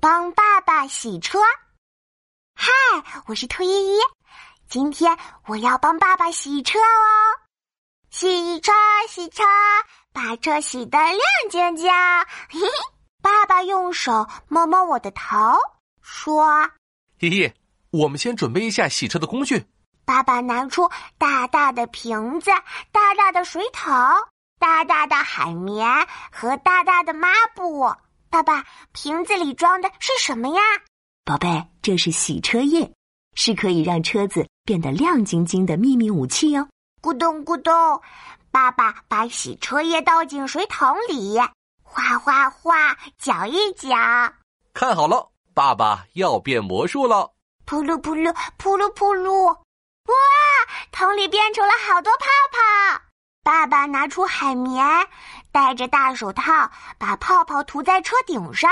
帮爸爸洗车。嗨，我是兔依依，今天我要帮爸爸洗车哦。洗车，洗车，把车洗得亮晶晶。嘿嘿，爸爸用手摸摸我的头，说：“依依，我们先准备一下洗车的工具。”爸爸拿出大大的瓶子、大大的水桶、大大的海绵和大大的抹布。爸爸，瓶子里装的是什么呀？宝贝，这是洗车液，是可以让车子变得亮晶晶的秘密武器哦。咕咚咕咚，爸爸把洗车液倒进水桶里，哗哗哗，搅一搅。看好了，爸爸要变魔术了！噗噜噗噜，噗噜噗噜，哇，桶里变出了好多泡泡。爸爸拿出海绵，戴着大手套，把泡泡涂在车顶上、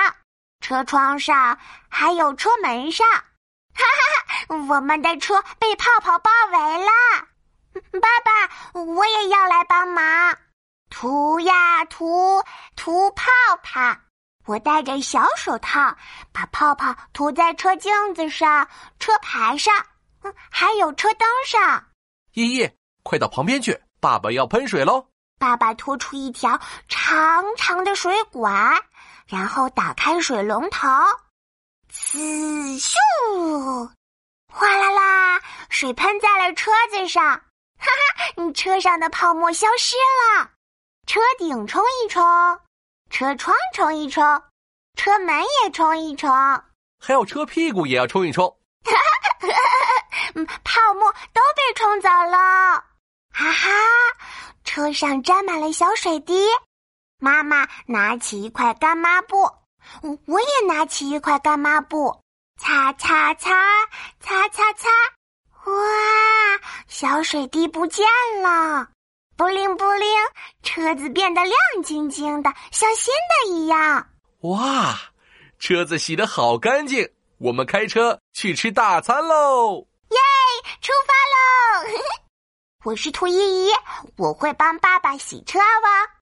车窗上，还有车门上。哈哈哈，我们的车被泡泡包围了。爸爸，我也要来帮忙，涂呀涂，涂泡泡。我戴着小手套，把泡泡涂在车镜子上、车牌上，嗯，还有车灯上。依依，快到旁边去，爸爸要喷水喽！爸爸拖出一条长长的水管，然后打开水龙头，呲咻，哗啦啦，水喷在了车子上。哈哈，你车上的泡沫消失了，车顶冲一冲，车窗冲一冲，车门也冲一冲，还有车屁股也要冲一冲。哈哈，嗯，泡沫都被冲走了。车上沾满了小水滴。妈妈拿起一块干抹布，我也拿起一块干抹布，擦擦擦，擦擦擦。哇，小水滴不见了，布灵布灵，车子变得亮晶晶的，像新的一样。哇，车子洗得好干净，我们开车去吃大餐喽！耶，出发喽！我是兔依依，我会帮爸爸洗车哦。